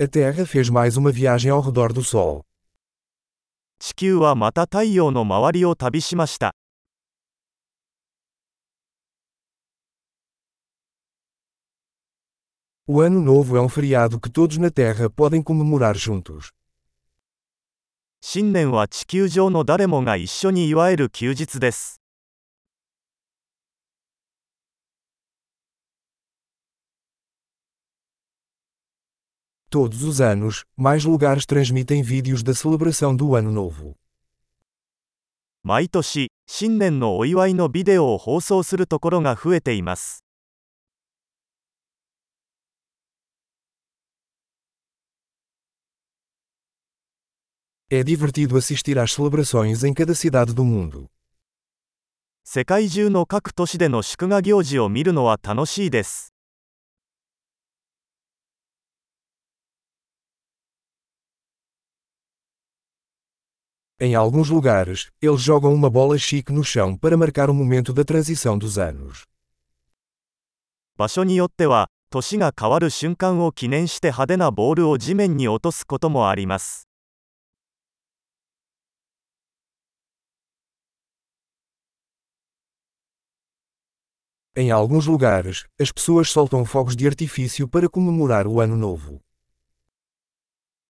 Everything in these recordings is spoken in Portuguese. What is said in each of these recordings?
A Terra fez mais uma viagem ao redor do Sol. 地球はまた太陽の周りを旅しました O Ano Novo é um feriado que todos na Terra podem comemorar juntos. 新年は地球上の誰もが一緒に祝える休日です Todos os anos, mais lugares transmitem vídeos da celebração do Ano Novo. 毎年新年のお祝いのビデオを放送するところが増えています É divertido assistir às celebrações em cada cidade do mundo. 世界中の各都市での祝賀行事を見るのは楽しいです Em alguns lugares, eles jogam uma bola chique no chão para marcar o momento da transição dos anos. 場所によっては年が変わる瞬間を記念して派手なボールを地面に落とすこともあります Em alguns lugares, as pessoas soltam fogos de artifício para comemorar o Ano Novo.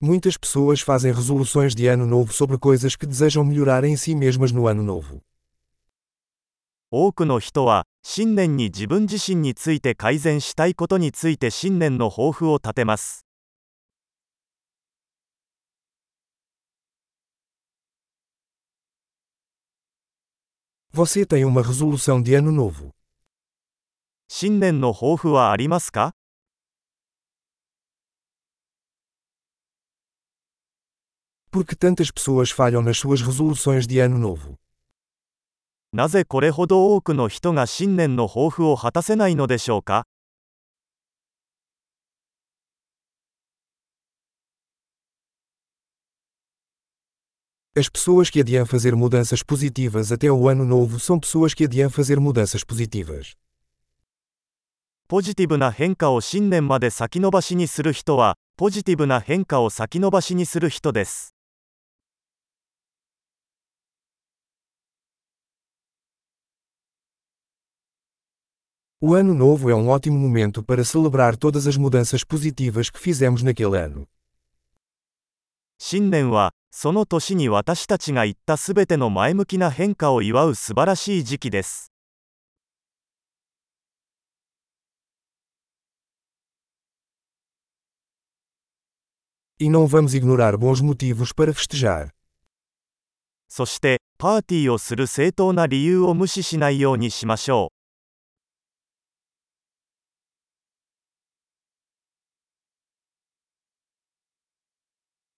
Muitas pessoas fazem resoluções de Ano Novo sobre coisas que desejam melhorar em si mesmas no Ano Novo. 多くの人は新年に自分自身について改善したいことについて新年の抱負を立てます Você tem uma resolução de Ano Novo. 新年の抱負はありますか Por que tantas pessoas falham nas suas resoluções de Ano Novo? なぜこれほど多くの人が新年の抱負を果たせないのでしょうか As pessoas que adiam fazer mudanças positivas até o Ano Novo são pessoas que adiam fazer mudanças positivas. ポジティブな変化を新年まで先延ばしにする人は、ポジティブな変化を先延ばしにする人です。 O Ano Novo é um ótimo momento para celebrar todas as mudanças positivas que fizemos naquele ano. 新年は、その年に私たちが言ったすべての前向きな変化を祝う素晴らしい時期です。 E não vamos ignorar bons motivos para festejar. そして、パーティーをする正当な理由を無視しないようにしましょう。